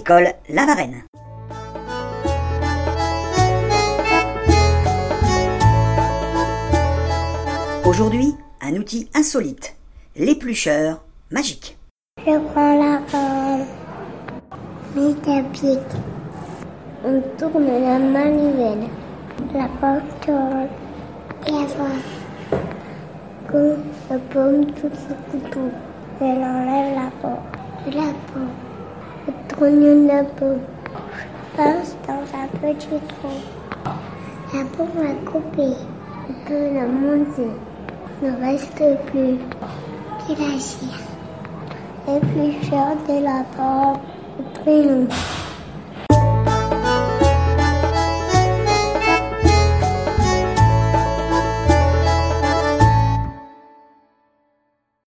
l'école La Varenne. Aujourd'hui, un outil insolite, l'éplucheur magique. Je prends la pomme, métapique. On tourne la manivelle. La pomme tourne. Et avant, quand la pomme touche le couteau, elle enlève la peau. La peau. Peau. Je passe dans un petit trou? La peau va couper. On peut la manger. Ne reste plus que la cire. Éplucheur de la pomme. Prénom.